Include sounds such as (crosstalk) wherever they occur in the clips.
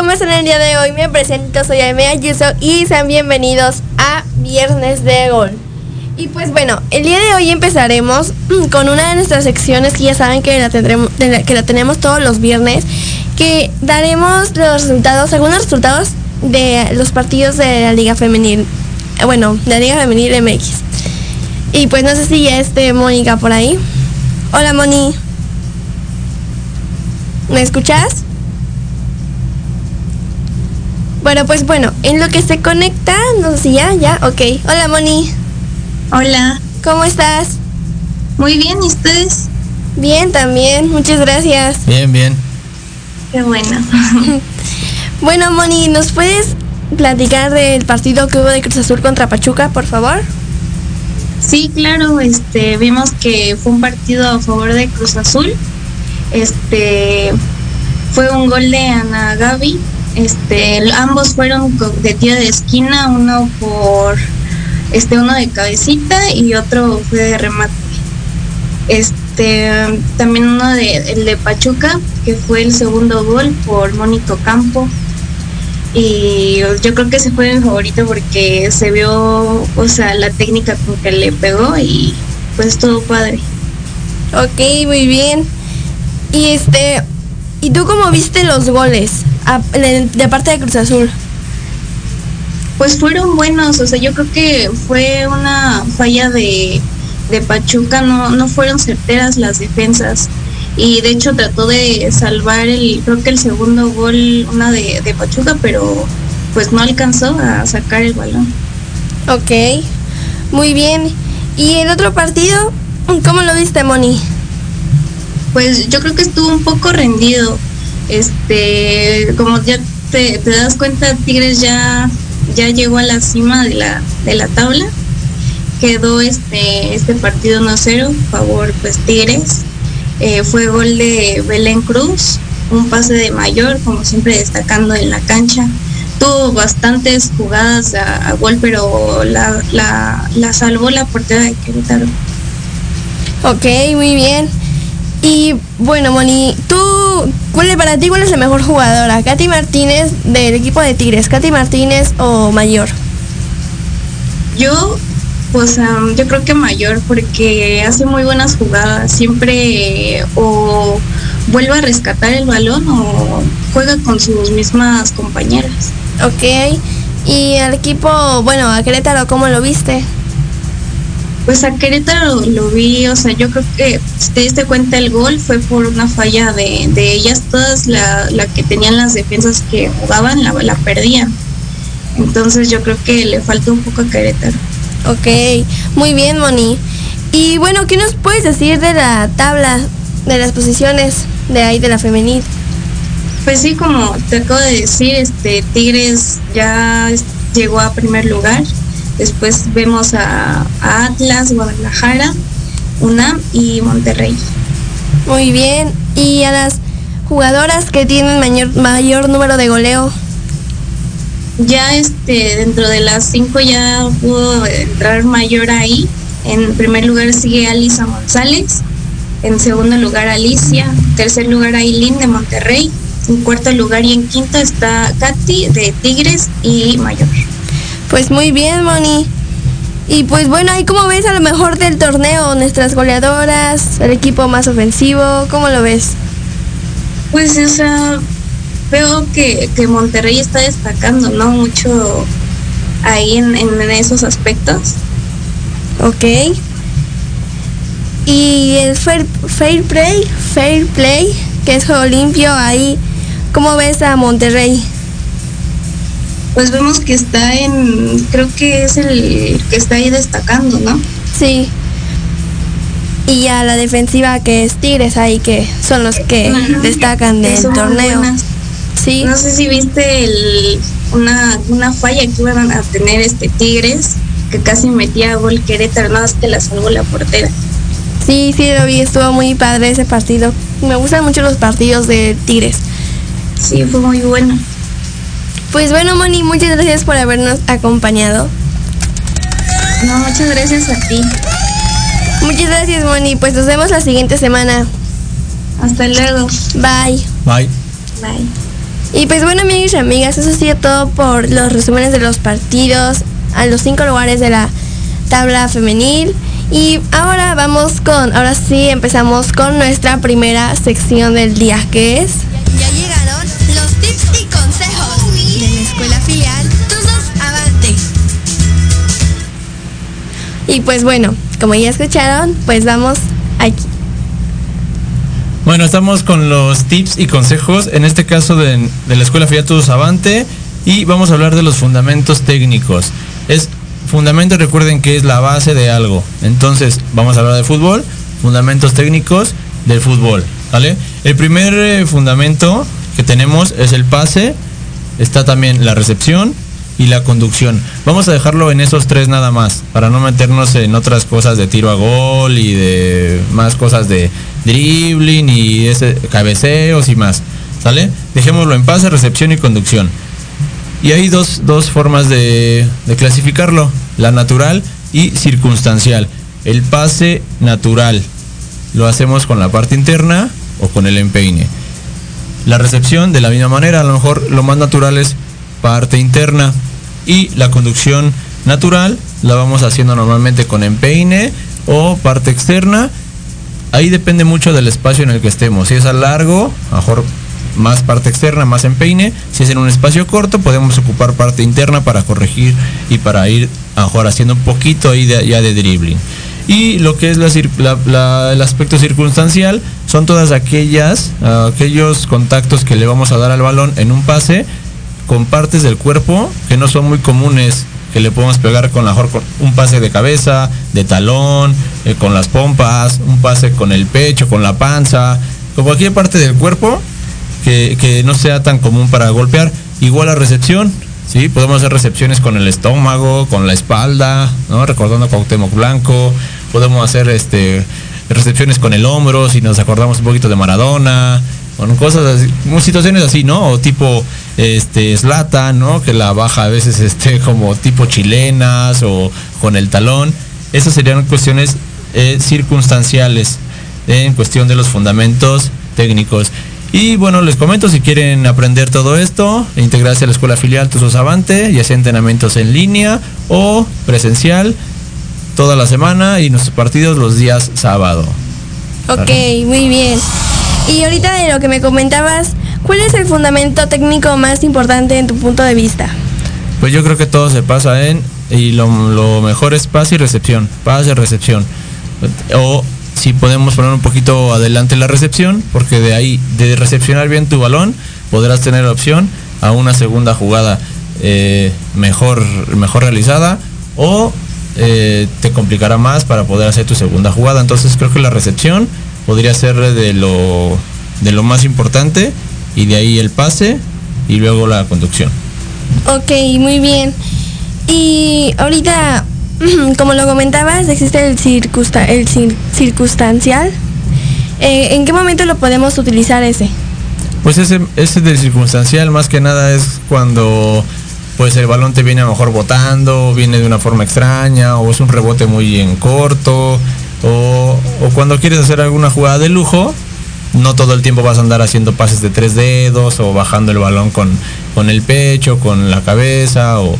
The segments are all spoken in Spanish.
¿Cómo están el día de hoy? Me presento, soy Aime Ayuso y sean bienvenidos a Viernes de Gol. Y pues bueno, el día de hoy empezaremos (clears throat) con una de nuestras secciones que ya saben que la, tendremos, que la tenemos todos los viernes, que daremos los resultados, algunos resultados de los partidos de la Liga Femenil, bueno, de la Liga Femenil MX. Y pues no sé si ya esté Mónica por ahí. Hola Moni. ¿Me escuchas? Bueno, pues bueno, en lo que se conecta, no sé si ya, ya, ok. Hola Moni. Hola. ¿Cómo estás? Muy bien, ¿y ustedes? Bien, también, muchas gracias. Bien, bien. Qué bueno. (laughs) bueno, Moni, ¿nos puedes platicar del partido que hubo de Cruz Azul contra Pachuca, por favor? Sí, claro, este, vimos que fue un partido a favor de Cruz Azul. Este, fue un gol de Ana Gaby. Este, ambos fueron de tiro de esquina, uno por este uno de cabecita y otro fue de remate. Este también uno de el de Pachuca, que fue el segundo gol por Mónico Campo. Y yo creo que ese fue mi favorito porque se vio, o sea, la técnica con que le pegó y pues todo padre. Ok, muy bien. Y este, ¿y tú cómo viste los goles de parte de Cruz Azul? pues fueron buenos, o sea, yo creo que fue una falla de, de Pachuca, no, no fueron certeras las defensas. Y de hecho trató de salvar el, creo que el segundo gol, una de, de Pachuca, pero pues no alcanzó a sacar el balón. Ok, muy bien. ¿Y el otro partido? ¿Cómo lo viste, Moni? Pues yo creo que estuvo un poco rendido. Este, como ya te, te das cuenta, Tigres ya ya llegó a la cima de la, de la tabla. Quedó este, este partido 1-0, favor pues Tigres. Eh, fue gol de Belén Cruz, un pase de mayor, como siempre destacando en la cancha. Tuvo bastantes jugadas a, gol, pero la, la, salvó la portera de Querétaro. Ok, muy bien. Y bueno, Moni, tú ¿Cuál es para ti cuál es la mejor jugadora? ¿Katy Martínez del equipo de Tigres? ¿Katy Martínez o Mayor? Yo, pues yo creo que Mayor porque hace muy buenas jugadas. Siempre o vuelve a rescatar el balón o juega con sus mismas compañeras. Ok. ¿Y al equipo, bueno, a Querétaro, cómo lo viste? Pues a Querétaro lo, vi, o sea, yo creo que si te diste cuenta el gol fue por una falla de, ellas, todas la, que tenían las defensas que jugaban la, la perdían. Entonces yo creo que le falta un poco a Querétaro. Ok, muy bien Moni. Y bueno, ¿qué nos puedes decir de la tabla de las posiciones de ahí de la femenil? Pues sí, como te acabo de decir, este Tigres ya llegó a primer lugar Después vemos a, Atlas, Guadalajara, UNAM y Monterrey. Muy bien. ¿Y a las jugadoras que tienen mayor, mayor número de goleo? Ya este, dentro de las cinco ya pudo entrar mayor ahí. En primer lugar sigue Alisa González. En segundo lugar Alicia. En tercer lugar Aileen de Monterrey. En cuarto lugar y en quinto está Katy de Tigres y Mayor. Pues muy bien, Moni. Y pues bueno, ahí como ves a lo mejor del torneo, nuestras goleadoras, el equipo más ofensivo, ¿cómo lo ves? Pues o sea, veo que, que Monterrey está destacando, ¿no? Mucho ahí en, en esos aspectos. Ok. Y el fair, fair play, fair play, que es juego limpio, ahí, ¿cómo ves a Monterrey? Pues vemos que está en, creo que es el que está ahí destacando, ¿no? Sí. Y a la defensiva que es Tigres ahí, que son los que destacan del torneo. Sí. No sé si viste el, una, una falla que iban a tener este Tigres, que casi metía gol Querétaro, nada más que la salvó la portera. Sí, sí, lo vi, estuvo muy padre ese partido. Me gustan mucho los partidos de Tigres. Sí, fue muy bueno. Pues bueno, Moni, muchas gracias por habernos acompañado. No, muchas gracias a ti. Muchas gracias, Moni. Pues nos vemos la siguiente semana. Hasta luego. Bye. Bye. Bye. Y pues bueno, amigos y amigas, eso ha sido todo por los resúmenes de los partidos a los cinco lugares de la tabla femenil. Y ahora vamos con, ahora sí empezamos con nuestra primera sección del día, que es... Ya llegaron los tips y consejos de la escuela filial Tuzos Avante. Y pues bueno, como ya escucharon, pues vamos aquí. Bueno, estamos con los tips y consejos, en este caso de, de la Escuela Filial Todos Avante, y vamos a hablar de los fundamentos técnicos. Es fundamento, recuerden que es la base de algo. Entonces, vamos a hablar de fútbol, fundamentos técnicos del fútbol, ¿vale? El primer eh, fundamento que tenemos es el pase, está también la recepción y la conducción. Vamos a dejarlo en esos tres nada más, para no meternos en otras cosas de tiro a gol y de más cosas de dribbling y cabeceos y más. ¿Sale? Dejémoslo en pase, recepción y conducción. Y hay dos, dos formas de clasificarlo, la natural y circunstancial. El pase natural lo hacemos con la parte interna o con el empeine. La recepción de la misma manera, a lo mejor lo más natural es parte interna y la conducción natural la vamos haciendo normalmente con empeine o parte externa. Ahí depende mucho del espacio en el que estemos. Si es a largo, mejor más parte externa, más empeine. Si es en un espacio corto, podemos ocupar parte interna para corregir y para ir mejor haciendo un poquito ahí de, ya de dribbling. Y lo que es el aspecto circunstancial son todas aquellas, ah, aquellos contactos que le vamos a dar al balón en un pase con partes del cuerpo que no son muy comunes que le podemos pegar con la con un pase de cabeza, de talón, eh, con las pompas, un pase con el pecho, con la panza, con cualquier parte del cuerpo que, que no sea tan común para golpear. Igual la recepción, ¿sí? Podemos hacer recepciones con el estómago, con la espalda, ¿no? Recordando a Cuauhtémoc Blanco. Podemos hacer este recepciones con el hombro, si nos acordamos un poquito de Maradona, con cosas así, situaciones así, ¿no? O tipo este Slata, ¿no? Que la baja a veces este (laughs) como tipo chilenas o con el talón. Esas serían cuestiones eh, circunstanciales en cuestión de los fundamentos técnicos. Y bueno, les comento si quieren aprender todo esto, integrarse a la escuela filial Tuzos Avante, ya sea entrenamientos en línea o presencial, toda la semana y nuestros partidos los días sábado. Ok, muy bien. Y ahorita de lo que me comentabas, ¿cuál es el fundamento técnico más importante en tu punto de vista? Pues yo creo que todo se pasa en, y lo, lo mejor es pase y recepción, pase y recepción. O si podemos poner un poquito adelante la recepción, porque de ahí, de recepcionar bien tu balón, podrás tener opción a una segunda jugada eh, mejor, mejor realizada o eh, te complicará más para poder hacer tu segunda jugada. Entonces creo que la recepción podría ser de lo, de lo más importante y de ahí el pase y luego la conducción. Ok, muy bien. Y ahorita, (clears throat) como lo comentabas, existe el, circunsta- el cir- circunstancial. Eh, ¿En qué momento lo podemos utilizar ese? Pues ese, ese del circunstancial más que nada es cuando pues el balón te viene a lo mejor botando, viene de una forma extraña, o es un rebote muy en corto, o, cuando quieres hacer alguna jugada de lujo, no todo el tiempo vas a andar haciendo pases de tres dedos o bajando el balón con, con el pecho, con la cabeza, o,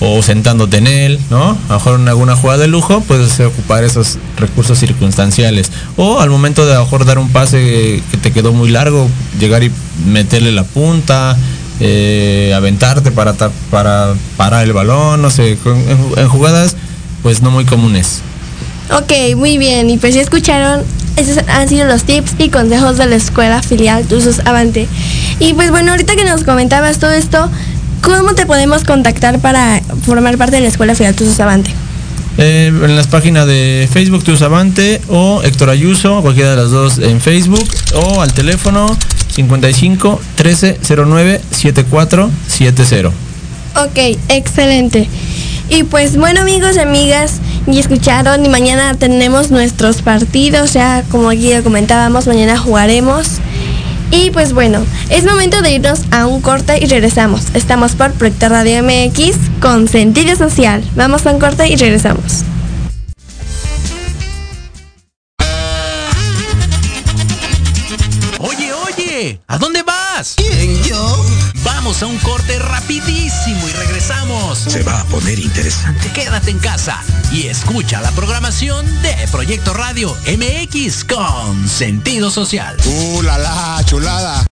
o sentándote en él, ¿no? A lo mejor en alguna jugada de lujo puedes ocupar esos recursos circunstanciales. O al momento de a lo mejor dar un pase que te quedó muy largo, llegar y meterle la punta, eh, aventarte para, para parar el balón, no sé, en, jugadas pues no muy comunes. Ok, muy bien. Y pues ya escucharon, esos han sido los tips y consejos de la escuela filial Tusos Avante. Y pues bueno, ahorita que nos comentabas todo esto, ¿cómo te podemos contactar para formar parte de la escuela filial Tusos Avante? Eh, en las páginas de Facebook Tusos Avante o Héctor Ayuso, cualquiera de las dos en Facebook o al teléfono 55 13 09 74 70. Ok, excelente. Y pues bueno amigos y amigas, y escucharon y mañana tenemos nuestros partidos, ya como aquí ya comentábamos, mañana jugaremos. Y pues bueno, es momento de irnos a un corte y regresamos. Estamos por Proyecto Radio MX con sentido social. Vamos a un corte y regresamos. Oye, oye, ¿a dónde. Vamos a un corte rapidísimo y regresamos. Se va a poner interesante. Quédate en casa y escucha la programación de Proyecto Radio MX con sentido social. ¡Uh, la, la chulada!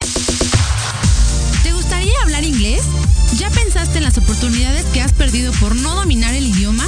¿Te gustaría hablar inglés? ¿Ya pensaste en las oportunidades que has perdido por no dominar el idioma?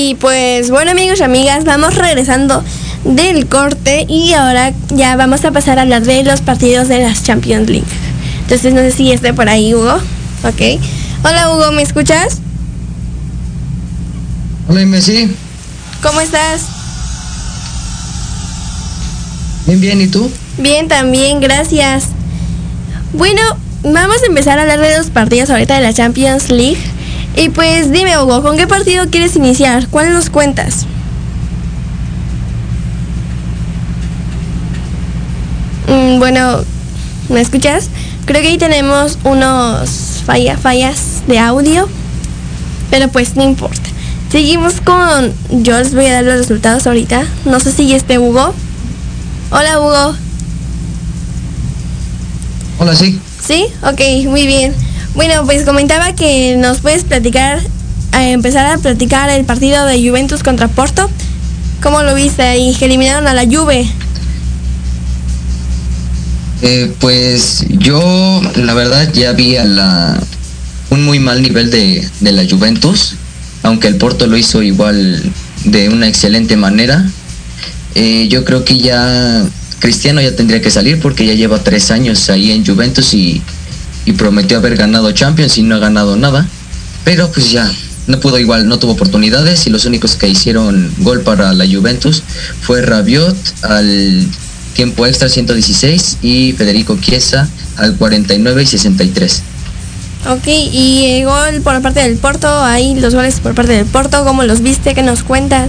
Y pues bueno amigos y amigas, vamos regresando del corte y ahora ya vamos a pasar a hablar de los partidos de las Champions League. Entonces no sé si esté por ahí Hugo. Ok. Hola Hugo, ¿me escuchas? Hola Messi. ¿Cómo estás? Bien, bien, ¿y tú? Bien, también, gracias. Bueno, vamos a empezar a hablar de los partidos ahorita de la Champions League. Y pues dime Hugo, ¿con qué partido quieres iniciar? ¿Cuál nos cuentas? Mm, bueno, ¿me escuchas? Creo que ahí tenemos unos falla, fallas de audio, pero pues no importa. Seguimos con, yo les voy a dar los resultados ahorita. No sé si esté Hugo. Hola Hugo. Hola, sí. ¿Sí? Ok, muy bien. Bueno, pues comentaba que nos puedes platicar, empezar a platicar el partido de Juventus contra Porto. ¿Cómo lo viste ahí? Que eliminaron a la Juve. Eh, pues yo, la verdad, ya vi a la, un muy mal nivel de, de la Juventus, aunque el Porto lo hizo igual de una excelente manera. Eh, yo creo que ya Cristiano ya tendría que salir porque ya lleva tres años ahí en Juventus y, y prometió haber ganado Champions y no ha ganado nada. Pero pues ya, no pudo igual, no tuvo oportunidades y los únicos que hicieron gol para la Juventus fue Rabiot al tiempo extra 116 y Federico Chiesa al 49 y 63. Ok, y el gol por parte del Porto, ahí los goles por parte del Porto, ¿cómo los viste? ¿Qué nos cuentas?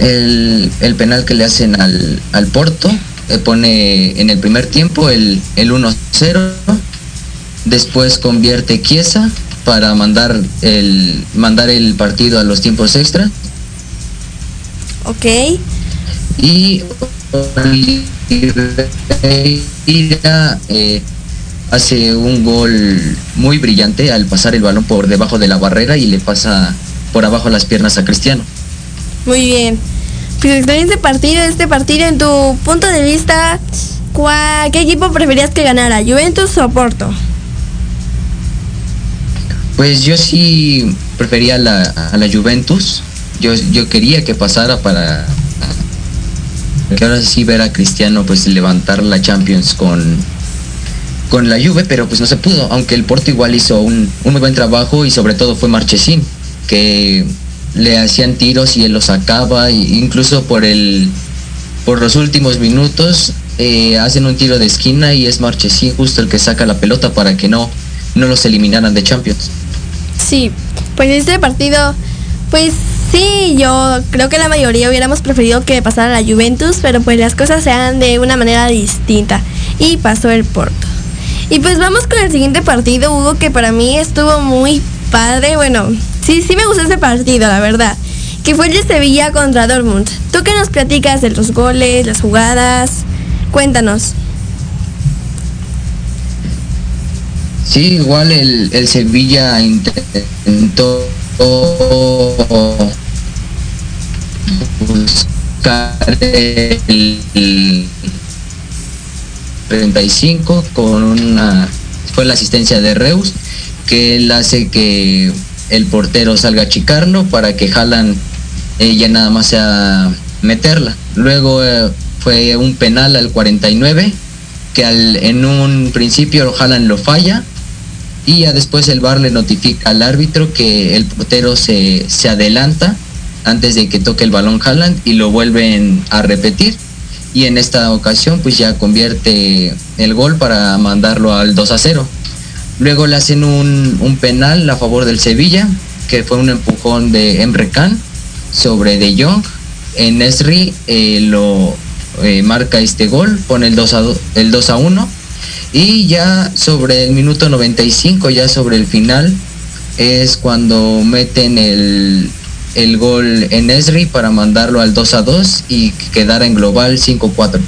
El, el penal que le hacen al, al Porto eh, pone en el primer tiempo el, el 1-0, después convierte Chiesa para mandar el, mandar el partido a los tiempos extra. Ok. Y Oliveira eh, hace un gol muy brillante al pasar el balón por debajo de la barrera y le pasa por abajo las piernas a Cristiano. Muy bien. Pues excelente partido, este partido en tu punto de vista, ¿cuál- ¿qué equipo preferías que ganara? ¿Juventus o Porto? Pues yo sí prefería la, a la Juventus. Yo, yo quería que pasara para que ahora sí ver a Cristiano pues levantar la Champions con, con la Juve, pero pues no se pudo, aunque el Porto igual hizo un, un muy buen trabajo y sobre todo fue Marchesín, que le hacían tiros y él los sacaba, e incluso por el por los últimos minutos eh, hacen un tiro de esquina y es Marchesín justo el que saca la pelota para que no, no los eliminaran de Champions. Sí, pues este partido, pues sí, yo creo que la mayoría hubiéramos preferido que pasara la Juventus, pero pues las cosas se dan de una manera distinta y pasó el Porto. Y pues vamos con el siguiente partido, Hugo, que para mí estuvo muy padre. Bueno, sí, sí me gustó ese partido, la verdad. Que fue el de Sevilla contra Dortmund. ¿Tú qué nos platicas de los goles, las jugadas? Cuéntanos. Sí, igual el, el Sevilla intentó buscar el, el 35 con una fue la asistencia de Reus que él hace que el portero salga a chicarlo para que jalan ya nada más sea meterla. Luego eh, fue un penal al 49 que al, en un principio Haaland lo falla y ya después el VAR le notifica al árbitro que el portero se, se adelanta antes de que toque el balón Haaland y lo vuelven a repetir y en esta ocasión pues ya convierte el gol para mandarlo al 2 a 0. Luego le hacen un, un penal a favor del Sevilla, que fue un empujón de Emre Can sobre De Jong. En Esri eh, lo eh, marca este gol, pone el 2 a, el 2 a 1 y ya sobre el minuto 95, ya sobre el final, es cuando meten el, el gol en Esri para mandarlo al 2 a 2 y quedar en global 5-4.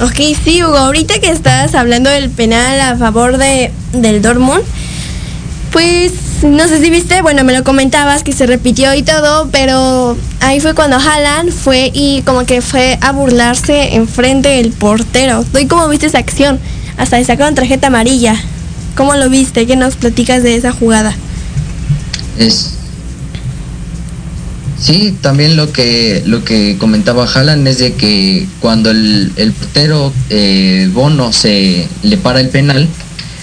Ok, sí, Hugo, ahorita que estás hablando del penal a favor de, del Dortmund, pues no sé si viste, bueno, me lo comentabas que se repitió y todo, pero ahí fue cuando Haaland fue y como que fue a burlarse enfrente del portero. ¿Tú cómo viste esa acción? Hasta le sacaron tarjeta amarilla. ¿Cómo lo viste? ¿Qué nos platicas de esa jugada? Es Sí, también lo que lo que comentaba Haaland es de que cuando el, el portero eh, Bono se le para el penal,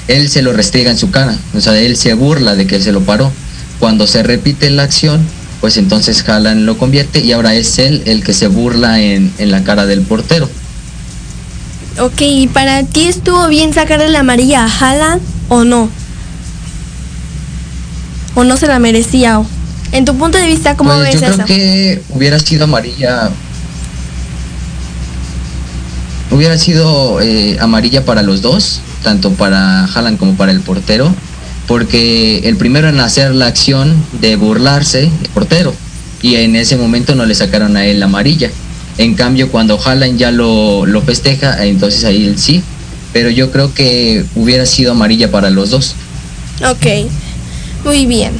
él se lo restriega en su cara, o sea, él se burla de que se lo paró. Cuando se repite la acción, pues entonces Haaland lo convierte y ahora es él el que se burla en, en la cara del portero. Ok, ¿y para ti estuvo bien sacarle la amarilla a o no? ¿O no se la merecía? O- En tu punto de vista, ¿cómo Pues ves yo creo eso? que hubiera sido amarilla. Hubiera sido eh, amarilla para los dos, tanto para Haaland como para el portero, porque el primero en hacer la acción de burlarse, el portero, y en ese momento no le sacaron a él la amarilla. En cambio, cuando Haaland ya lo, lo festeja, entonces ahí él sí. Pero yo creo que hubiera sido amarilla para los dos. Ok, muy bien.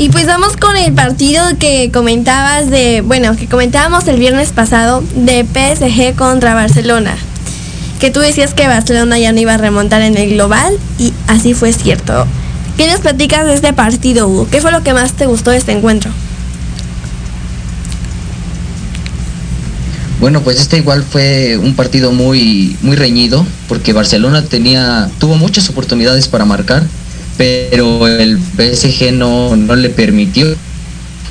Y pues vamos con el partido que comentabas de, bueno, que comentábamos el viernes pasado de PSG contra Barcelona. Que tú decías que Barcelona ya no iba a remontar en el global y así fue cierto. ¿Qué nos platicas de este partido, Hugo? ¿Qué fue lo que más te gustó de este encuentro? Bueno, pues este igual fue un partido muy muy reñido porque Barcelona tenía tuvo muchas oportunidades para marcar, pero el PSG no, no le permitió.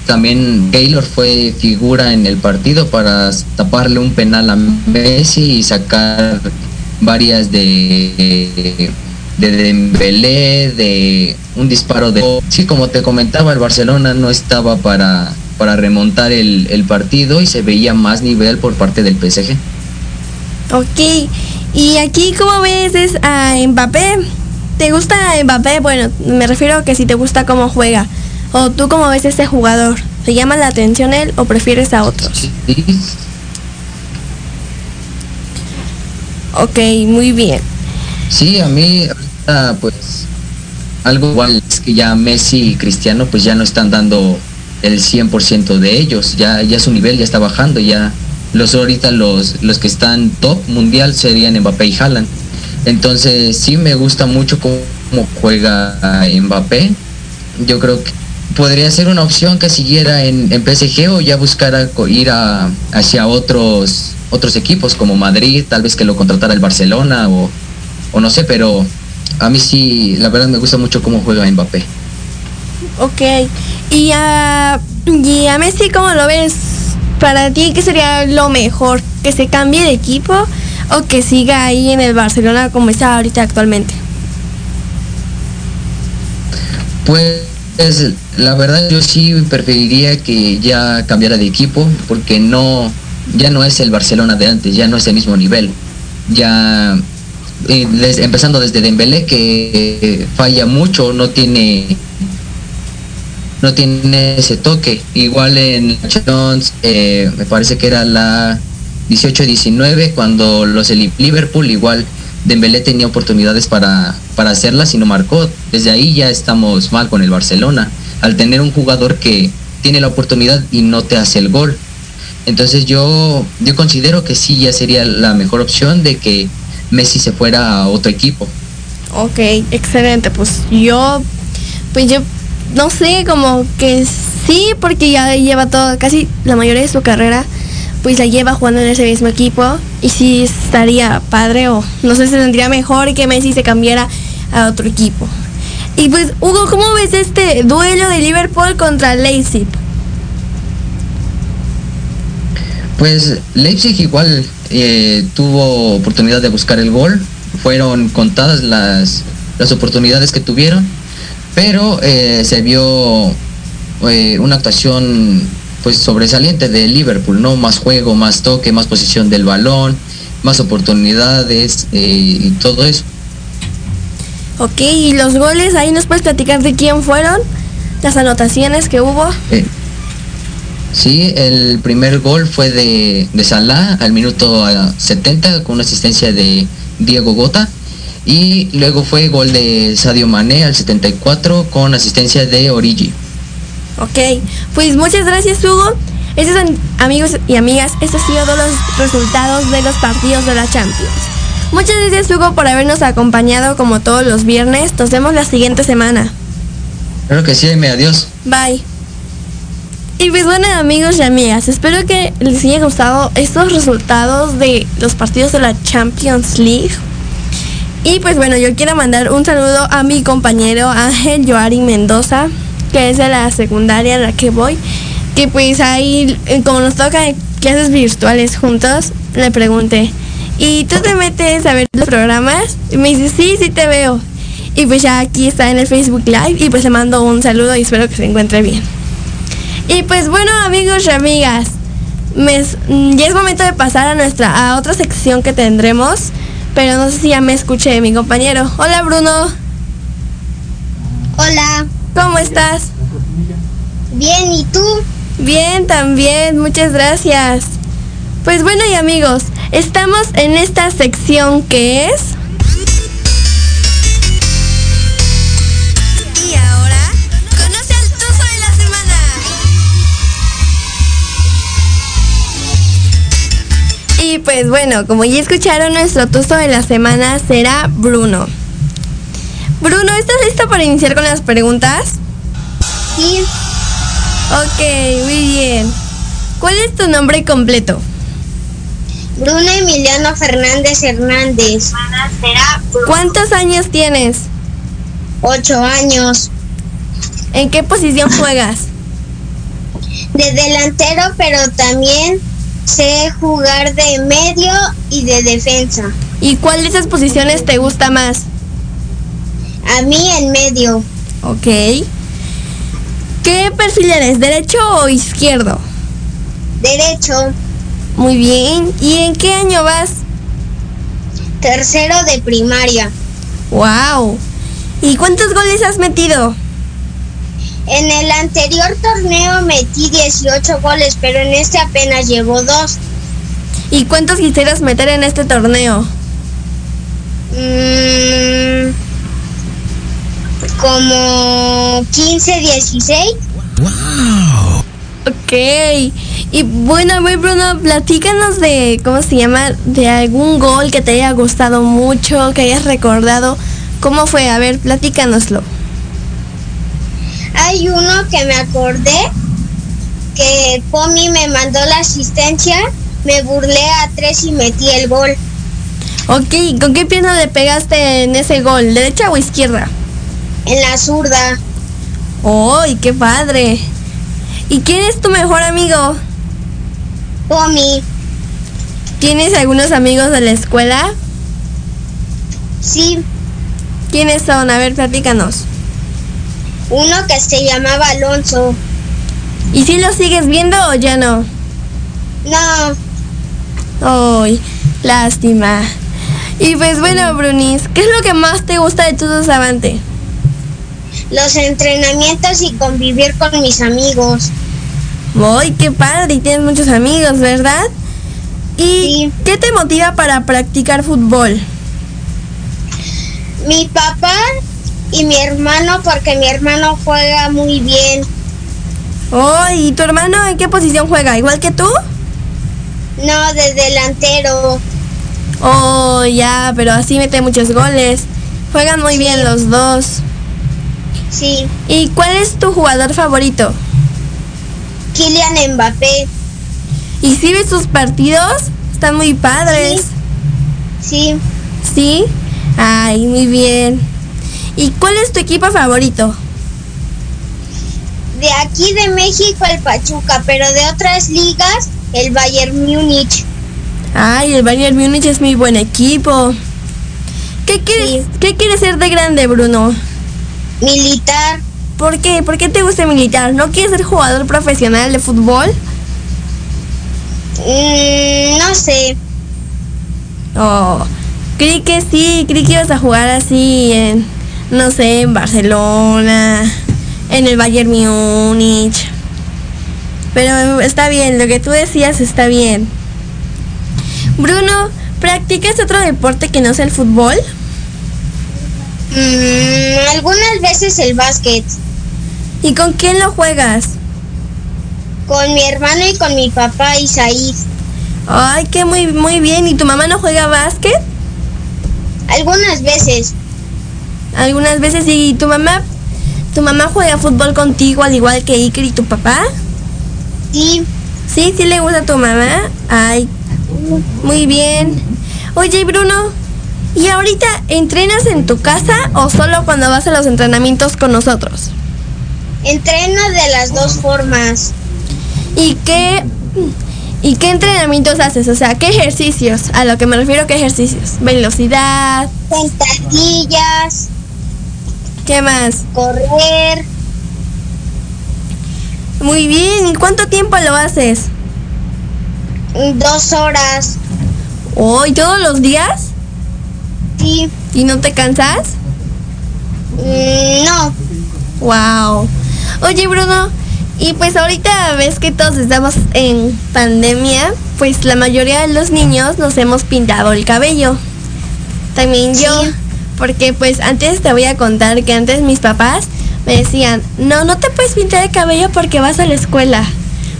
También Taylor fue figura en el partido para taparle un penal a Messi y sacar varias de de Dembélé, de un disparo de... Sí, como te comentaba, el Barcelona no estaba para, para remontar el, el partido y se veía más nivel por parte del PSG. Ok, y aquí como ves es a Mbappé. ¿Te gusta Mbappé? Bueno, me refiero a que si te gusta cómo juega. ¿O tú cómo ves a este jugador? ¿Te llama la atención él o prefieres a otros? Ok, muy bien. Sí, a mí ahorita, pues algo igual es que ya Messi y Cristiano pues ya no están dando el 100% de ellos, ya ya su nivel ya está bajando, ya los ahorita los los que están top mundial serían Mbappé y Haaland. Entonces, sí me gusta mucho cómo, juega Mbappé. Yo creo que podría ser una opción que siguiera en, PSG o ya buscara ir a, hacia otros otros equipos como Madrid, tal vez que lo contratara el Barcelona o, o no sé, pero a mí sí, la verdad me gusta mucho cómo juega Mbappé. Ok. Y a, y a Messi, ¿cómo lo ves? Para ti, ¿qué sería lo mejor? ¿Que se cambie de equipo o que siga ahí en el Barcelona como está ahorita actualmente? Pues la verdad yo sí preferiría que ya cambiara de equipo porque no ya no es el Barcelona de antes, ya no es el mismo nivel. Ya eh, empezando desde Dembélé que falla mucho, no tiene no tiene ese toque. Igual en Champions, eh, me parece que era la 18-19 cuando los el Liverpool igual Dembélé tenía oportunidades para, para hacerlas y no marcó. Desde ahí ya estamos mal con el Barcelona. Al tener un jugador que tiene la oportunidad y no te hace el gol. Entonces yo, yo considero que sí ya sería la mejor opción de que Messi se fuera a otro equipo. Ok, excelente. Pues yo, pues yo, no sé, como que sí, porque ya lleva todo, casi la mayoría de su carrera, pues la lleva jugando en ese mismo equipo. Y sí estaría padre o no sé, se sentiría mejor que Messi se cambiara a otro equipo. Y pues, Hugo, ¿cómo ves este duelo de Liverpool contra Leipzig? Pues Leipzig igual eh, tuvo oportunidad de buscar el gol, fueron contadas las, las oportunidades que tuvieron, pero eh, se vio eh, una actuación pues sobresaliente de Liverpool, ¿no? Más juego, más toque, más posición del balón, más oportunidades eh, y todo eso. Ok, y los goles, ahí nos puedes platicar de quién fueron, las anotaciones que hubo. Eh, sí, el primer gol fue de, de Salah al minuto ah, 70 con una asistencia de Diego Gota. Y luego fue gol de Sadio Mané al 74 con asistencia de Origi. Ok, pues muchas gracias Hugo. Estos son amigos y amigas, estos han sido todos los resultados de los partidos de la Champions. Muchas gracias Hugo por habernos acompañado como todos los viernes. Nos vemos la siguiente semana. Claro que sí, me adiós. Bye. Y pues bueno amigos y amigas, espero que les haya gustado estos resultados de los partidos de la Champions League. Y pues bueno, yo quiero mandar un saludo a mi compañero Ángel Joari Mendoza, que es de la secundaria en la que voy, que pues ahí, eh, como nos toca clases virtuales juntos, le pregunté, ¿y tú te metes a ver los programas? Y me dice, sí, sí te veo. Y pues ya aquí está en el Facebook Live y pues le mando un saludo y espero que se encuentre bien. Y pues bueno amigos y amigas, mm, ya es momento de pasar a nuestra a otra sección que tendremos, pero no sé si ya me escuché mi compañero. Hola Bruno, Hola, ¿Cómo estás? Bien, ¿y tú? Bien, también, muchas gracias. Pues bueno y amigos, estamos en esta sección que es... Y ahora, conoce al Tuzo de la semana. Y pues bueno, como ya escucharon, nuestro Tuzo de la semana será Bruno. Bruno, ¿estás listo para iniciar con las preguntas? Sí. Ok, muy bien. ¿Cuál es tu nombre completo? Bruno Emiliano Fernández Hernández. ¿Cuántos años tienes? Ocho años. ¿En qué posición juegas? De delantero, pero también sé jugar de medio y de defensa. ¿Y cuál de esas posiciones te gusta más? A mí en medio. Ok. ¿Qué perfil eres? ¿Derecho o izquierdo? Derecho. Muy bien. ¿Y en qué año vas? Tercero de primaria. ¡Wow! ¿Y cuántos goles has metido? En el anterior torneo metí 18 goles, pero en este apenas llevo dos. ¿Y cuántos quisieras meter en este torneo? Mm, como 15, 16. ¡Wow! Ok. Y bueno, a ver, Bruno, platícanos de, ¿cómo se llama? De algún gol que te haya gustado mucho, que hayas recordado. ¿Cómo fue? A ver, platícanoslo. Hay uno que me acordé que Pomi me mandó la asistencia, me burlé a tres y metí el gol. Ok, ¿con qué pierna le pegaste en ese gol? ¿Derecha o izquierda? En la zurda. ¡Uy, qué padre! ¿Y quién es tu mejor amigo? Pomi. ¿Tienes algunos amigos de la escuela? Sí. ¿Quiénes son? A ver, platícanos. Uno que se llamaba Alonso. ¿Y si lo sigues viendo o ya no? No. ¡Ay, lástima! Y pues bueno, Brunis, ¿qué es lo que más te gusta de tu Savante? Los entrenamientos y convivir con mis amigos. ¡Ay, qué padre! Y tienes muchos amigos, ¿verdad? ¿Y Sí. qué te motiva para practicar fútbol? Mi papá y mi hermano, porque mi hermano juega muy bien. ¡Ay! ¿y tu hermano en qué posición juega? ¿Igual que tú? No, de delantero. Oh, ya, pero así mete muchos goles. Juegan muy Sí. bien los dos. Sí. ¿Y cuál es tu jugador favorito? Kylian Mbappé. ¿Y si ves sus partidos? Están muy padres. Sí. ¿Sí? Ay, muy bien. ¿Y cuál es tu equipo favorito? De aquí de México el Pachuca, pero de otras ligas el Bayern Múnich. Ay, el Bayern Múnich es muy buen equipo. ¿Qué quieres, Sí. ¿Qué quieres ser de grande, Bruno? Militar. ¿Por qué? ¿Por qué te gusta militar? ¿No quieres ser jugador profesional de fútbol? Mm, no sé. Oh, creí que sí, creí que ibas a jugar así en, no sé, en Barcelona, en el Bayern Múnich. Pero está bien, lo que tú decías está bien. Bruno, ¿practicas otro deporte que no sea el fútbol? Mm, algunas veces el básquet. ¿Y con quién lo juegas? Con mi hermano y con mi papá Isaí. Ay, que muy, muy bien. ¿Y tu mamá no juega básquet? Algunas veces. Algunas veces. ¿Y tu mamá? ¿Tu mamá juega fútbol contigo al igual que Iker y tu papá? Sí. ¿Sí? ¿Sí le gusta a tu mamá? Ay, muy bien. Oye, Bruno, ¿y ahorita entrenas en tu casa o solo cuando vas a los entrenamientos con nosotros? Entreno de las dos formas. ¿Y qué, ¿Y qué entrenamientos haces? O sea, ¿qué ejercicios? A lo que me refiero, ¿qué ejercicios? Velocidad, Sentadillas, ¿qué más? correr, Muy bien, ¿y cuánto tiempo lo haces? dos horas. ¿Hoy todos los días? Sí. ¿Y no te cansas? Mm, no. Wow. Oye, Bruno, y pues ahorita ves que todos estamos en pandemia, pues la mayoría de los niños nos hemos pintado el cabello. También yo, porque pues antes te voy a contar que antes mis papás me decían, no, no te puedes pintar el cabello porque vas a la escuela.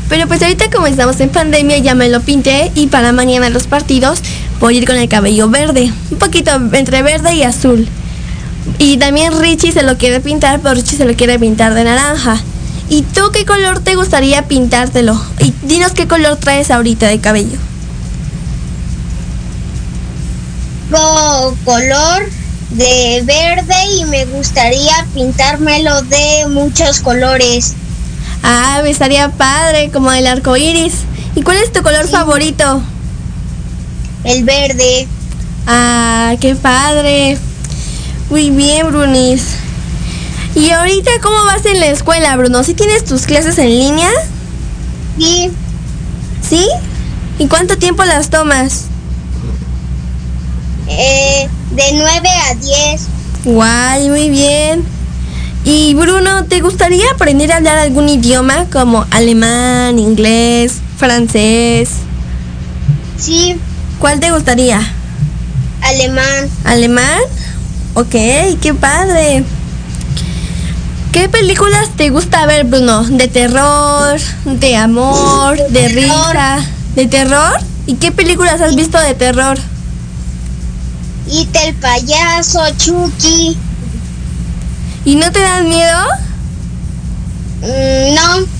Pero pues ahorita como estamos en pandemia ya me lo pinté y para mañana los partidos voy a ir con el cabello verde, un poquito entre verde y azul. Y también Richie se lo quiere pintar, pero Richie se lo quiere pintar de naranja. ¿Y tú qué color te gustaría pintártelo? Y dinos qué color traes ahorita de cabello. Color de verde y me gustaría pintármelo de muchos colores. Ah, me estaría padre, como el arco iris. ¿Y cuál es tu color favorito? El verde. Ah, qué padre. Muy bien, Brunis. ¿Y ahorita cómo vas en la escuela, Bruno? ¿Sí tienes tus clases en línea? Sí. ¿Sí? ¿Y cuánto tiempo las tomas? Eh, de 9 a 10. Guay, muy bien. Y Bruno, ¿te gustaría aprender a hablar algún idioma como alemán, inglés, francés? Sí. ¿Cuál te gustaría? Alemán. ¿Alemán? Ok, qué padre. ¿Qué películas te gusta ver, Bruno? ¿De terror, de amor, de risa? ¿De terror? ¿Y qué películas has visto de terror? It el payaso, Chucky. ¿Y no te dan miedo? Mm, no.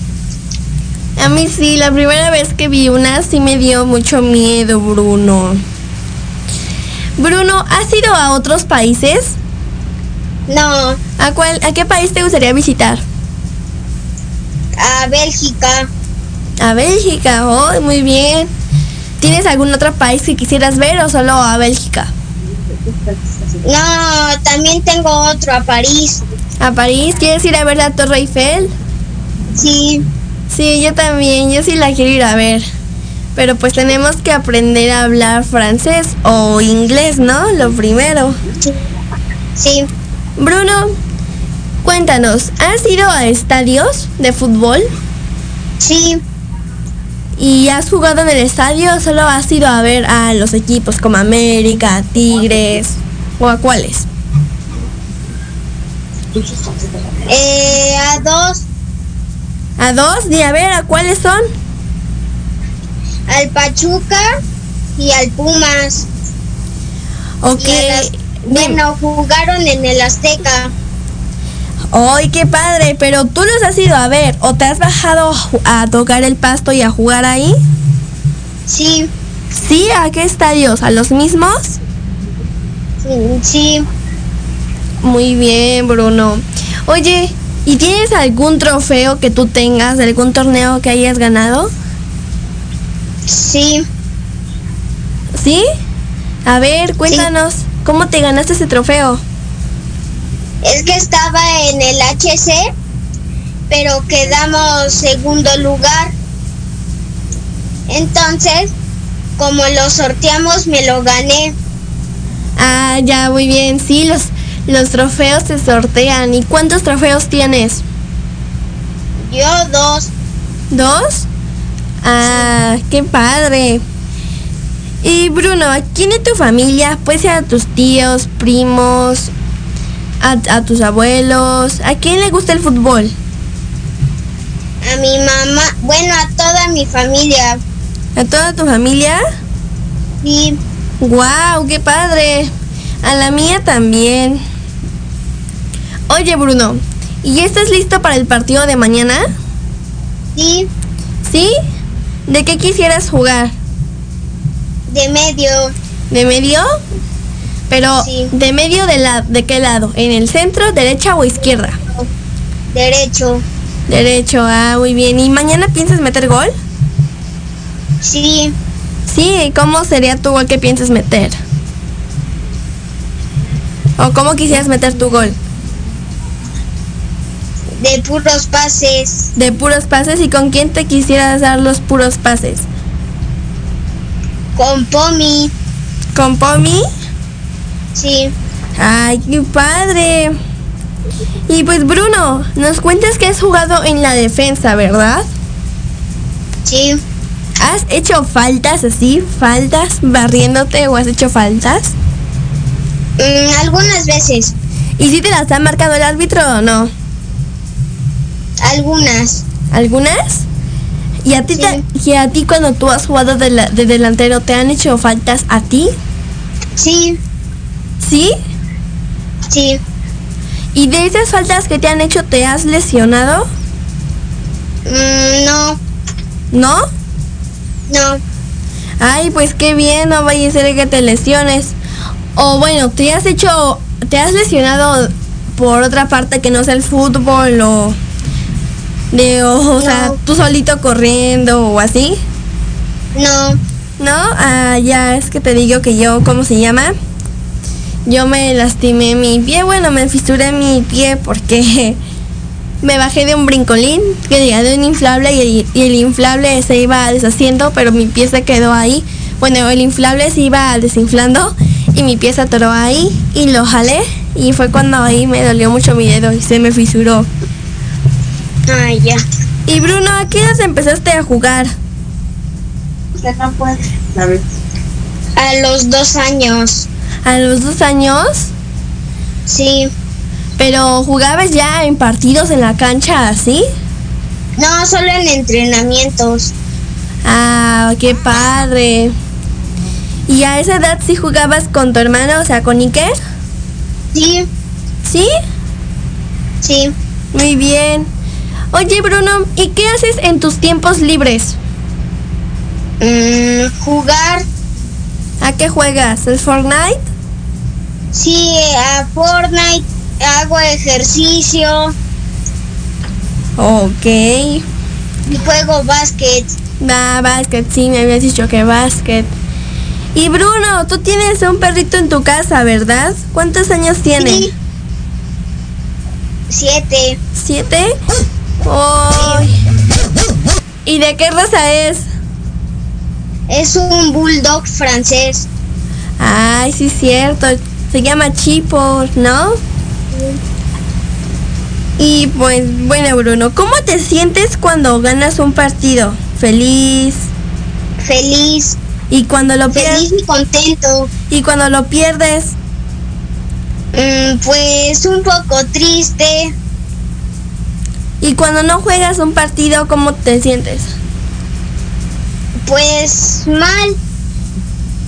A mí sí, la primera vez que vi una sí me dio mucho miedo, Bruno. Bruno, ¿has ido a otros países? No. ¿A cuál, a qué país te gustaría visitar? A Bélgica. A Bélgica, oh, muy bien. ¿Tienes algún otro país que quisieras ver o solo a Bélgica? No, también tengo otro a París. ¿A París? ¿Quieres ir a ver la Torre Eiffel? Sí. Sí, yo también, yo sí la quiero ir a ver. Pero pues tenemos que aprender a hablar francés o inglés, ¿no? Lo primero. Sí. Bruno, cuéntanos, ¿has ido a estadios de fútbol? Sí. ¿Y has jugado en el estadio o solo has ido a ver a los equipos como América, Tigres o a cuáles? Eh, a dos. ¿A dos? Y a ver, ¿a cuáles son? Al Pachuca y al Pumas. Ok. Las- bueno, jugaron en el Azteca. ¡Ay, qué padre! Pero tú los has ido a ver o te has bajado a tocar el pasto y a jugar ahí? Sí. ¿Sí? ¿A qué estadios? ¿A los mismos? Sí. Muy bien, Bruno. Oye, ¿y tienes algún trofeo que tú tengas, algún torneo que hayas ganado? Sí. ¿Sí? A ver, cuéntanos, ¿cómo te ganaste ese trofeo? Es que estaba en el HC, pero quedamos segundo lugar. Entonces, como lo sorteamos, me lo gané. Ah, ya, muy bien. Sí, los, los trofeos se sortean. ¿Y cuántos trofeos tienes? Yo dos. ¿Dos? Ah, qué padre. Y Bruno, ¿a quién de tu familia, puede ser a tus tíos, primos, a, a tus abuelos, a quién le gusta el fútbol? A mi mamá, bueno, a toda mi familia. ¿A toda tu familia? Sí. ¡Wow! ¡Qué padre! A la mía también. Oye, Bruno, ¿y estás listo para el partido de mañana? Sí. ¿Sí? ¿De qué quisieras jugar? De medio. ¿De medio? Pero, ¿de medio de, la, de qué lado? ¿En el centro, derecha o izquierda? Derecho. Derecho, ah, muy bien. ¿Y mañana piensas meter gol? Sí. Sí, ¿y ¿cómo sería tu gol que piensas meter? ¿O cómo quisieras meter tu gol? De puros pases. De puros pases y con quién te quisieras dar los puros pases? Con Pomi. ¿Con Pomi? Sí. Ay, qué padre. Y pues Bruno, nos cuentas que has jugado en la defensa, ¿verdad? Sí. ¿Has hecho faltas así? ¿Faltas barriéndote o has hecho faltas? Mm, algunas veces. ¿Y si te las ha marcado el árbitro o no? Algunas. ¿Algunas? ¿Y a ti, te- y a ti cuando tú has jugado de, la- de delantero, te han hecho faltas a ti? Sí, ¿Sí? sí, ¿Y de esas faltas que te han hecho, te has lesionado? mm, no, ¿No? no, Ay, pues qué bien, no vaya a ser que te lesiones. O bueno, te has hecho, te has lesionado por otra parte que no sea el fútbol o de, o, o sea, tú solito corriendo o así. no, ¿No? Ah, ya es que te digo que yo, ¿cómo se llama? Yo me lastimé mi pie, bueno, me fisuré mi pie porque (laughs) me bajé de un brincolín, que diga, de un inflable y el, y el inflable se iba deshaciendo, pero mi pie se quedó ahí. Bueno, el inflable se iba desinflando y mi pie se atoró ahí y lo jalé y fue cuando ahí me dolió mucho mi dedo y se me fisuró. Ah, ya. Y Bruno, ¿a qué edad empezaste a jugar? no puede. A los dos años. ¿A los dos años? Sí. Pero jugabas ya en partidos en la cancha así? No, solo en entrenamientos. Ah, qué padre. ¿Y a esa edad sí jugabas con tu hermano, o sea, con Iker? Sí, ¿Sí? sí. Muy bien. Oye, Bruno, ¿y qué haces en tus tiempos libres? Mm, jugar, ¿A qué juegas? ¿El Fortnite? sí, a Fortnite, hago ejercicio Ok. y juego básquet. Va, básquet, sí, me habías dicho que básquet. Y Bruno, tú tienes un perrito en tu casa, ¿verdad? ¿Cuántos años tiene? Sí. Siete. ¿Siete? Ay. ¿Y de qué raza es? Es un bulldog francés. Ay, sí, cierto. Se llama Chipo, ¿no? Y pues, bueno, Bruno, ¿cómo te sientes cuando ganas un partido? ¿Feliz? Feliz, ¿Y cuando lo feliz pierdes? y contento. ¿Y cuando lo pierdes? Mm, pues un poco triste. ¿Y cuando no juegas un partido, cómo te sientes? Pues mal.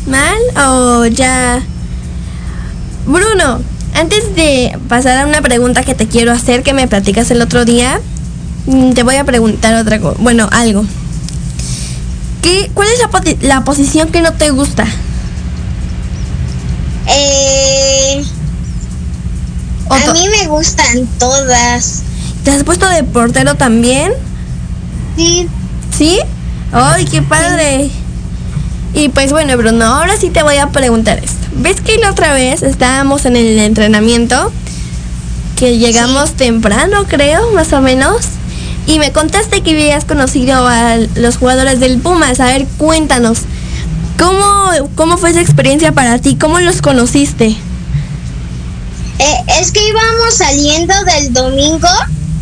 ¿Mal o ya? Bruno, antes de pasar a una pregunta que te quiero hacer, que me platicas el otro día, mm, te voy a preguntar otra cosa. Bueno, algo. ¿Qué, ¿Cuál es la, la posición que no te gusta? Eh, a mí me gustan todas. ¿Te has puesto de portero también? Sí, ¿Sí? ¡Ay, qué padre! Y pues bueno, Bruno, ahora sí te voy a preguntar esto. ¿Ves que la otra vez estábamos en el entrenamiento? Que llegamos temprano, creo, más o menos. Y me contaste que habías conocido a los jugadores del Pumas. A ver, cuéntanos. ¿Cómo, cómo fue esa experiencia para ti? ¿Cómo los conociste? Eh, es que íbamos saliendo del domingo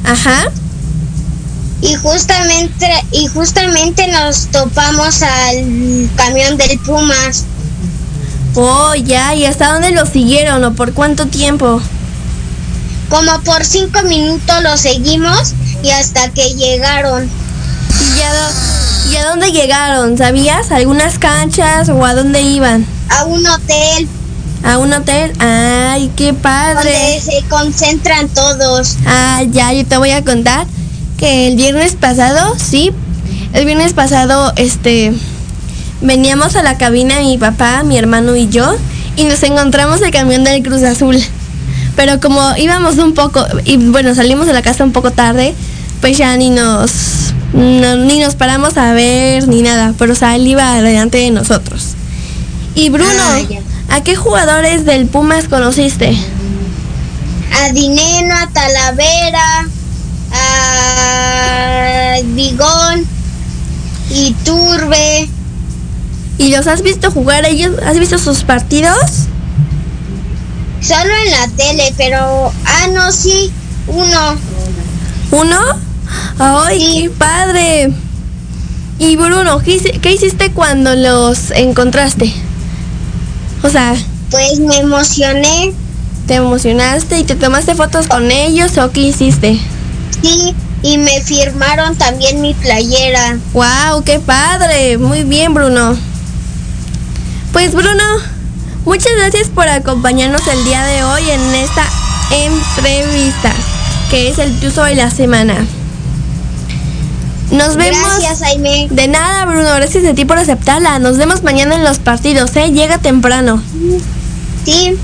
Ajá. y justamente y justamente nos topamos al camión del Pumas. Oh, ya. ¿Y hasta dónde los siguieron o por cuánto tiempo? Como por cinco minutos lo seguimos y hasta que llegaron ¿Y ya, ¿Y a dónde llegaron? ¿Sabías? ¿Algunas canchas o a dónde iban? a un hotel ¿A un hotel? ¡Ay, qué padre! donde se concentran todos. Ah, ya, yo te voy a contar que el viernes pasado, sí, el viernes pasado, este, veníamos a la cabina mi papá, mi hermano y yo, y nos encontramos el camión del Cruz Azul. Pero como íbamos un poco, y bueno, salimos de la casa un poco tarde, pues ya ni nos, no- ni nos paramos a ver ni nada, pero o sea, él iba delante de nosotros. Y Bruno, Ah. ¿A qué jugadores del Pumas conociste? A Dineno, a Talavera, a Bigón y Turbe. ¿Y los has visto jugar ellos? ¿Has visto sus partidos? Solo en la tele, pero... Ah, no, sí, uno. ¿Uno? ¡Ay, Sí. qué padre! Y Bruno, ¿qué, hici- qué hiciste cuando los encontraste? O sea, Pues me emocioné. ¿te emocionaste y te tomaste fotos con ellos o qué hiciste? Sí, y me firmaron también mi playera. ¡Wow! ¡Qué padre! Muy bien, Bruno. Pues Bruno, muchas gracias por acompañarnos el día de hoy en esta entrevista, que es el Tuzo de la semana. Nos vemos. Gracias, Jaime. De nada, Bruno. Gracias a ti por aceptarla. Nos vemos mañana en los partidos, ¿eh? Llega temprano. Sí.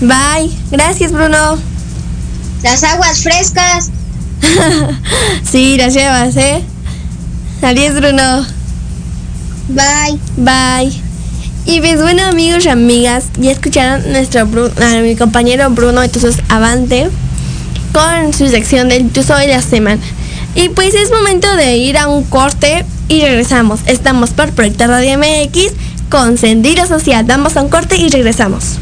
Bye. Gracias, Bruno. Las aguas frescas. (laughs) sí, las llevas, ¿eh? Adiós, Bruno. Bye. Bye. Y pues bueno, amigos y amigas, ya escucharon nuestro Bru- a mi compañero Bruno Tuzos Avante con su sección del Tuzo de la semana. Y pues es momento de ir a un corte y regresamos. Estamos por Proyecto Radio MX con Sentido Social. Vamos a un corte y regresamos.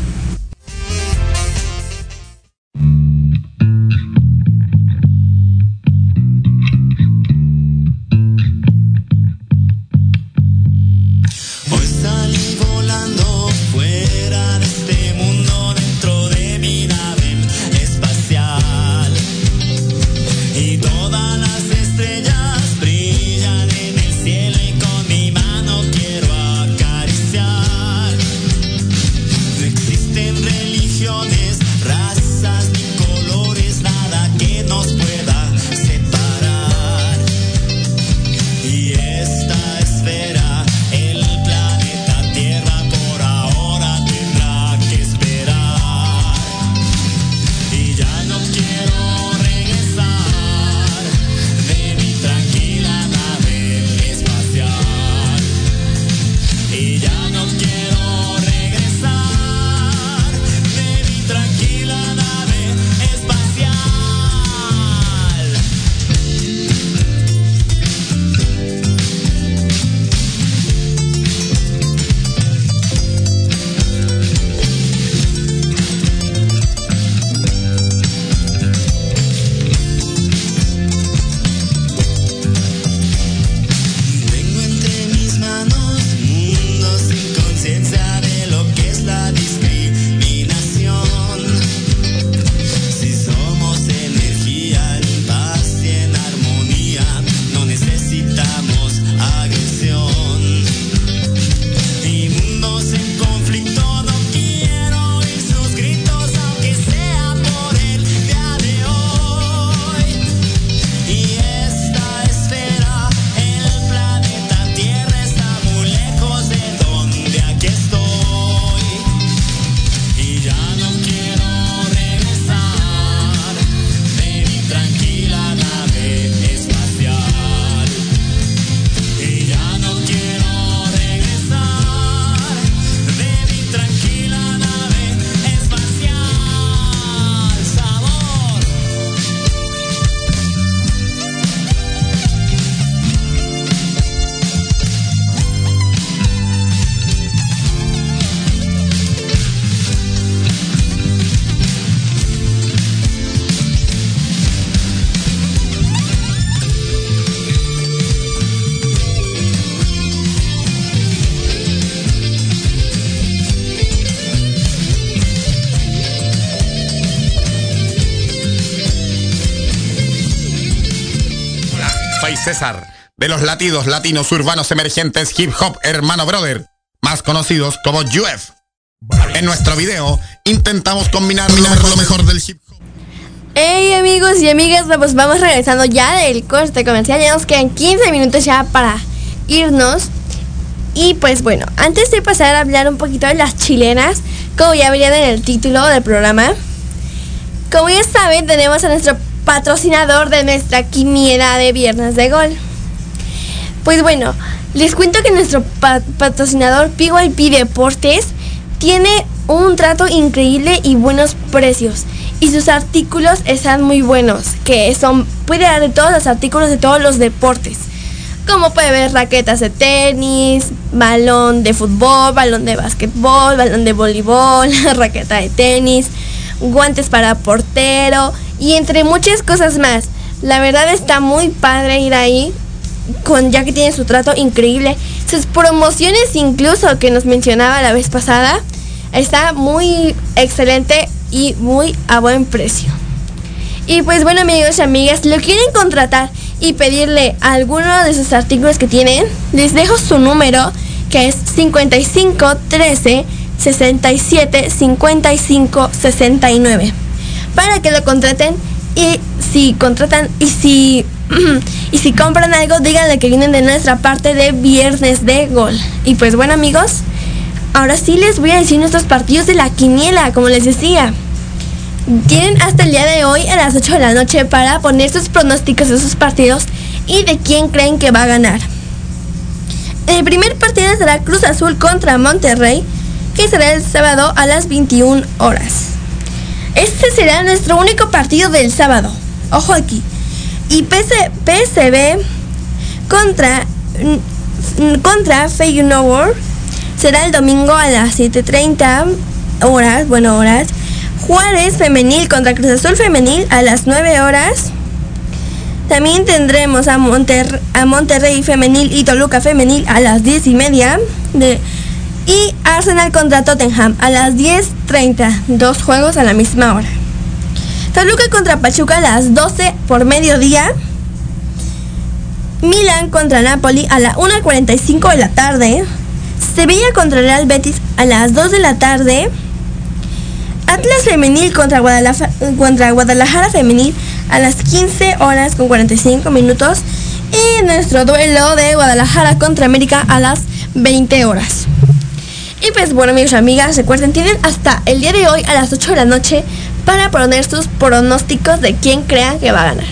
De los latidos latinos urbanos emergentes hip hop hermano brother, más conocidos como UF. En nuestro video intentamos combinar lo mejor, del hip hop. Hey amigos y amigas, pues vamos regresando ya del corte comercial. Ya nos quedan 15 minutos ya para irnos. Y pues bueno, antes de pasar a hablar un poquito de las chilenas, como ya verían en el título del programa, como ya saben, tenemos a nuestro patrocinador de nuestra quiniela de Viernes de Gol. Pues bueno, les cuento que nuestro pa- patrocinador PYP Deportes tiene un trato increíble y buenos precios. Y sus artículos están muy buenos, que son, puede dar de todos los artículos de todos los deportes. Como puede ver raquetas de tenis, balón de fútbol, balón de básquetbol, balón de voleibol, (laughs) raqueta de tenis, guantes para portero y entre muchas cosas más. La verdad está muy padre ir ahí, con, ya que tiene su trato increíble. Sus promociones incluso que nos mencionaba la vez pasada, está muy excelente y muy a buen precio. Y pues bueno amigos y amigas, lo quieren contratar y pedirle alguno de sus artículos que tienen, les dejo su número que es 55 13 67 55 69 para que lo contraten y si contratan y si (clears throat) y si compran algo díganle que vienen de nuestra parte de viernes de gol. Y pues bueno amigos, ahora sí les voy a decir nuestros partidos de la quiniela, como les decía. Tienen hasta el día de hoy a las 8 de la noche para poner sus pronósticos de sus partidos y de quién creen que va a ganar. El primer partido será Cruz Azul contra Monterrey, que será el sábado a las 21 horas. Este será nuestro único partido del sábado. Ojo aquí. Y PS PSV contra, mm, contra Feyenoord será el domingo a las 7.30 horas, bueno, horas. Juárez Femenil contra Cruz Azul Femenil a las 9 horas. También tendremos a, Monter- a Monterrey Femenil y Toluca Femenil a las 10 y media. De, y Arsenal contra Tottenham a las 10.30. Dos juegos a la misma hora. Toluca contra Pachuca a las 12 por mediodía. Milan contra Napoli a la 1.45 de la tarde. Sevilla contra Real Betis a las 2 de la tarde. Atlas Femenil contra Guadalajara, contra Guadalajara Femenil a las 15 horas con 45 minutos. Y nuestro duelo de Guadalajara contra América a las 20 horas. Y pues bueno amigos y amigas, recuerden, tienen hasta el día de hoy a las 8 de la noche para poner sus pronósticos de quién crean que va a ganar.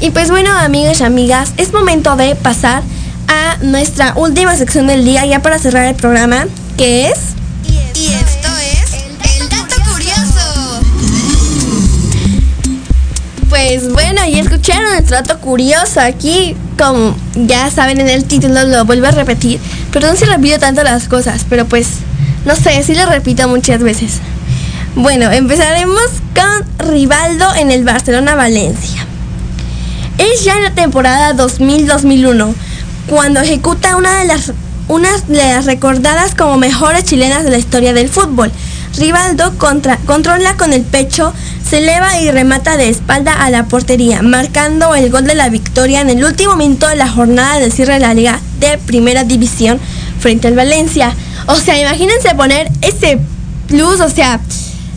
Y pues bueno amigos y amigas, es momento de pasar a nuestra última sección del día ya para cerrar el programa, que es... Y esto es el dato curioso. Pues bueno, ya escucharon nuestro dato curioso aquí, como ya saben en el título, lo vuelvo a repetir. Perdón si repito tanto las cosas, pero pues, no sé, sí lo repito muchas veces. Bueno, empezaremos con Rivaldo en el Barcelona-Valencia. Es ya en la temporada 2000-2001, cuando ejecuta una de las unas de las recordadas como mejores chilenas de la historia del fútbol. Rivaldo contra, controla con el pecho, se eleva y remata de espalda a la portería, marcando el gol de la victoria en el último minuto de la jornada de cierre de la liga de primera división frente al Valencia. O sea, imagínense poner ese plus, o sea,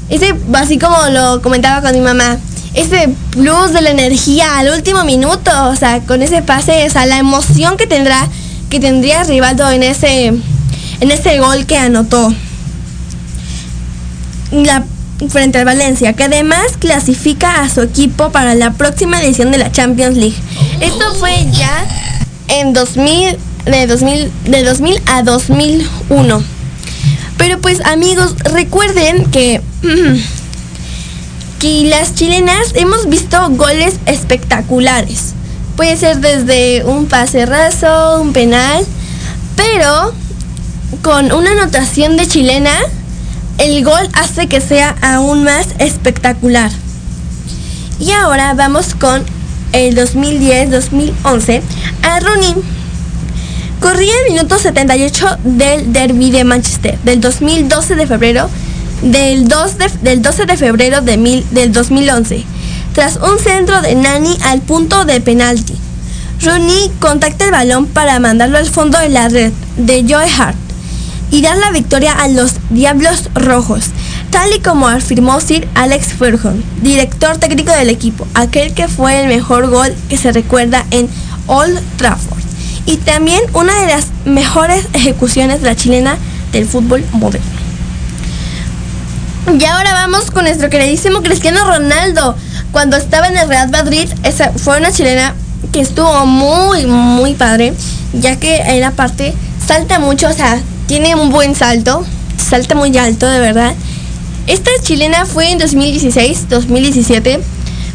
ese, así como lo comentaba con mi mamá, ese plus de la energía al último minuto, o sea, con ese pase, o sea, la emoción que tendrá, que tendría Rivaldo en ese, en ese gol que anotó la, frente al Valencia, que además clasifica a su equipo para la próxima edición de la Champions League. Esto fue ya en 2000, de 2000, de 2000 a 2001. Pero pues amigos, recuerden que que las chilenas hemos visto goles espectaculares. Puede ser desde un pase raso, un penal, pero con una anotación de chilena, el gol hace que sea aún más espectacular. Y ahora vamos con el 2010-2011 a Rooney. Corría el minuto 78 del derby de Manchester del 2012 de febrero del, 2 de- del 12 de febrero de mil- del 2011 tras un centro de Nani al punto de penalti. Rooney contacta el balón para mandarlo al fondo de la red de Joe Hart y dar la victoria a los Diablos Rojos, tal y como afirmó Sir Alex Ferguson, director técnico del equipo, aquel que fue el mejor gol que se recuerda en Old Trafford y también una de las mejores ejecuciones de la chilena del fútbol moderno. Y ahora vamos con nuestro queridísimo Cristiano Ronaldo. Cuando estaba en el Real Madrid, esa fue una chilena que estuvo muy, muy padre, ya que la parte salta mucho, o sea, tiene un buen salto, salta muy alto, de verdad. Esta chilena fue en 2016-2017,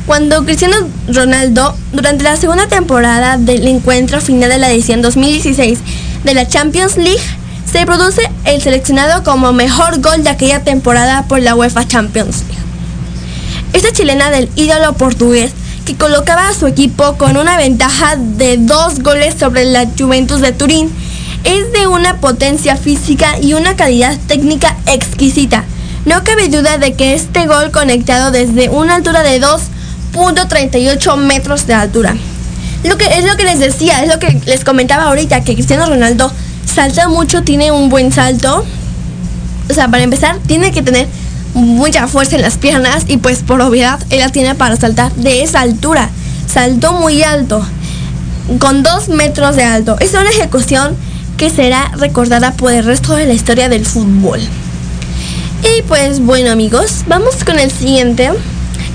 cuando Cristiano Ronaldo, durante la segunda temporada del encuentro final de la edición 2016 de la Champions League, se produce el seleccionado como mejor gol de aquella temporada por la UEFA Champions League. Esta chilena del ídolo portugués que colocaba a su equipo con una ventaja de dos goles sobre la Juventus de Turín es de una potencia física y una calidad técnica exquisita. No cabe duda de que este gol conectado desde una altura de 2 1.38 metros de altura. Lo que es lo que les decía, es lo que les comentaba ahorita, que Cristiano Ronaldo salta mucho, tiene un buen salto. O sea, para empezar, tiene que tener mucha fuerza en las piernas y pues por obviedad él la tiene para saltar de esa altura. Saltó muy alto, con 2 metros de alto. Es una ejecución que será recordada por el resto de la historia del fútbol. Y pues bueno amigos, vamos con el siguiente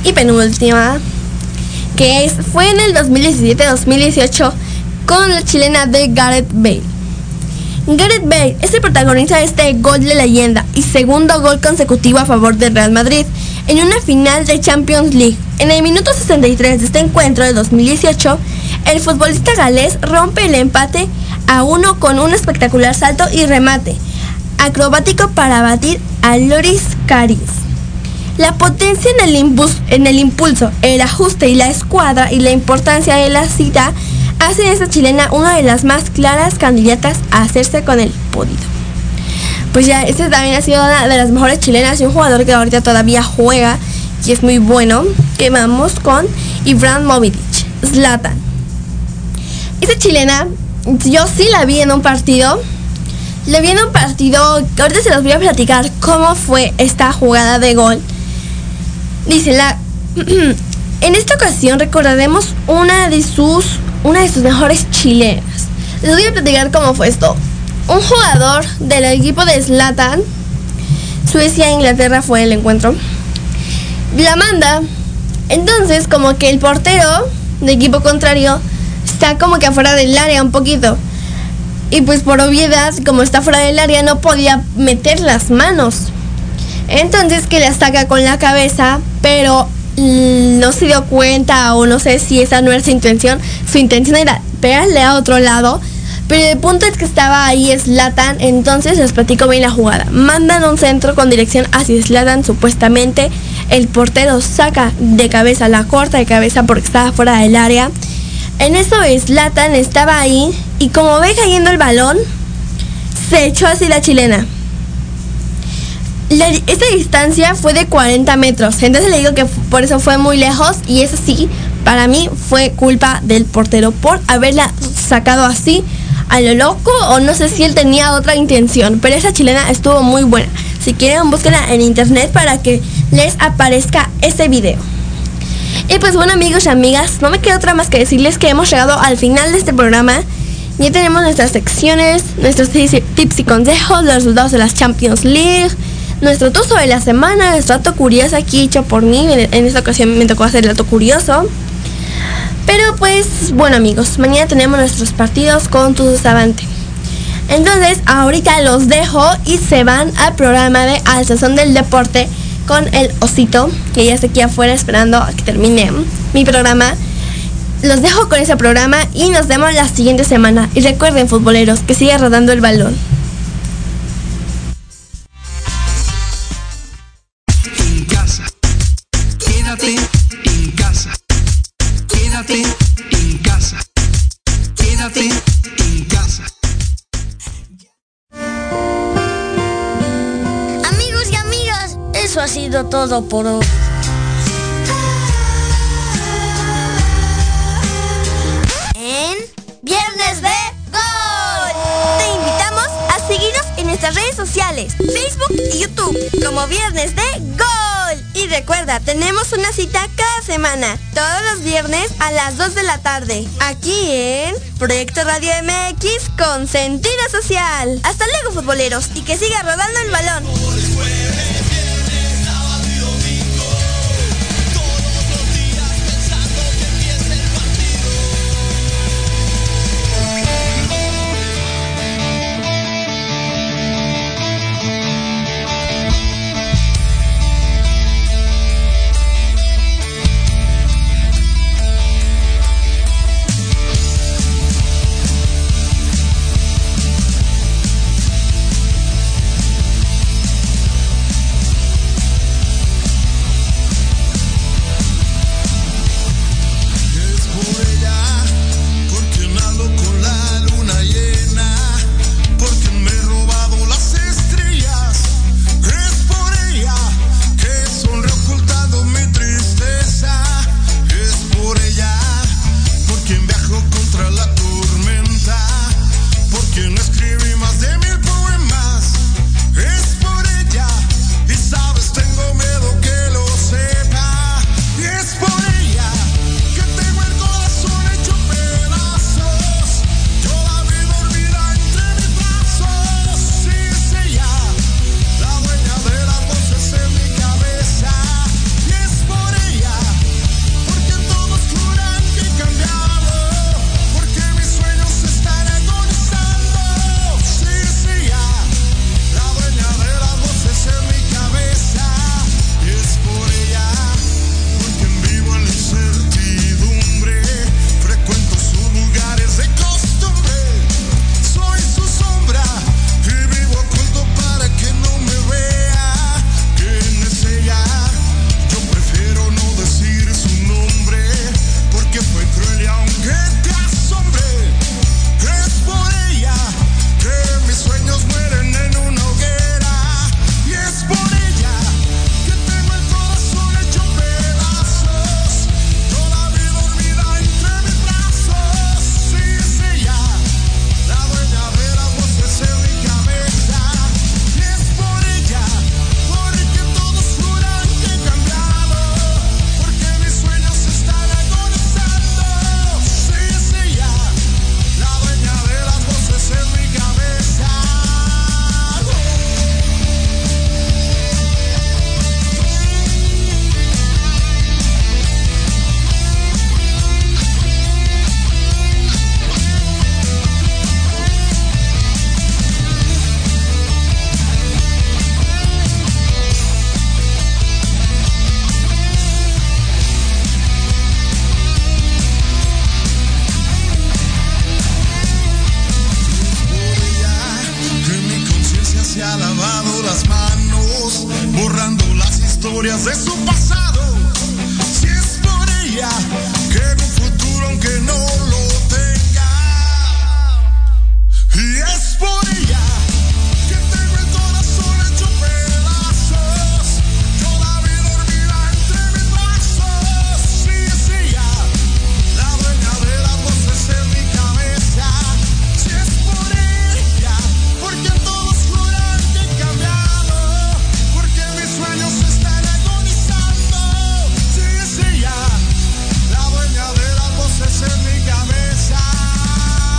y penúltima, que es, fue en el 2017-2018 con la chilena de Gareth Bale. Gareth Bale es el protagonista de este gol de leyenda y segundo gol consecutivo a favor del Real Madrid en una final de Champions League. En el minuto 63 de este encuentro de 2018, el futbolista galés rompe el empate a uno con un espectacular salto y remate acrobático para batir a Loris Caris. La potencia en el, imbus- en el impulso, el ajuste y la escuadra y la importancia de la cita hacen a esta chilena una de las más claras candidatas a hacerse con el podio. Pues ya, este también ha sido una de las mejores chilenas y un jugador que ahorita todavía juega y es muy bueno. Que vamos con Ibrahimovic, Zlatan. Esta chilena, yo sí la vi en un partido. La vi en un partido, ahorita se los voy a platicar cómo fue esta jugada de gol. Dice la... (clears throat) en esta ocasión recordaremos una de sus, una de sus mejores chilenas. Les voy a platicar cómo fue esto. Un jugador del equipo de Zlatan, Suecia e Inglaterra fue el encuentro. La manda. Entonces, como que el portero de equipo contrario está como que afuera del área un poquito. Y pues por obviedad, como está fuera del área, no podía meter las manos. Entonces que la saca con la cabeza, pero mm, no se dio cuenta o no sé si esa no era su intención. Su intención era pegarle a otro lado. Pero el punto es que estaba ahí Slatan, entonces les platico bien la jugada. Mandan un centro con dirección hacia Slatan, supuestamente. El portero saca de cabeza, la corta de cabeza porque estaba fuera del área. En eso Slatan estaba ahí y como ve cayendo el balón, se echó así la chilena. Esta distancia fue de 40 metros, entonces le digo que por eso fue muy lejos y eso sí, para mí fue culpa del portero por haberla sacado así a lo loco o no sé si él tenía otra intención, pero esa chilena estuvo muy buena. Si quieren, búsquenla en internet para que les aparezca ese video. Y pues bueno amigos y amigas, no me queda otra más que decirles que hemos llegado al final de este programa. Ya tenemos nuestras secciones, nuestros tips y consejos, los resultados de las Champions League, nuestro tuzo de la semana, nuestro dato curioso aquí hecho por mí. En, esta ocasión me tocó hacer el dato curioso. Pero pues bueno amigos, mañana tenemos nuestros partidos con Tuzos Avante. Entonces ahorita los dejo y se van al programa de Al Sazón del Deporte con el osito, que ya está aquí afuera esperando a que termine mi programa. Los dejo con ese programa y nos vemos la siguiente semana. Y recuerden, futboleros, que sigue rodando el balón. Todo por. En Viernes de Gol. Te invitamos a seguirnos en nuestras redes sociales, Facebook y YouTube, como Viernes de Gol. Y recuerda, tenemos una cita cada semana, todos los viernes a las 2 de la tarde, aquí en Proyecto Radio MX con sentido social. Hasta luego, futboleros, y que siga rodando el balón.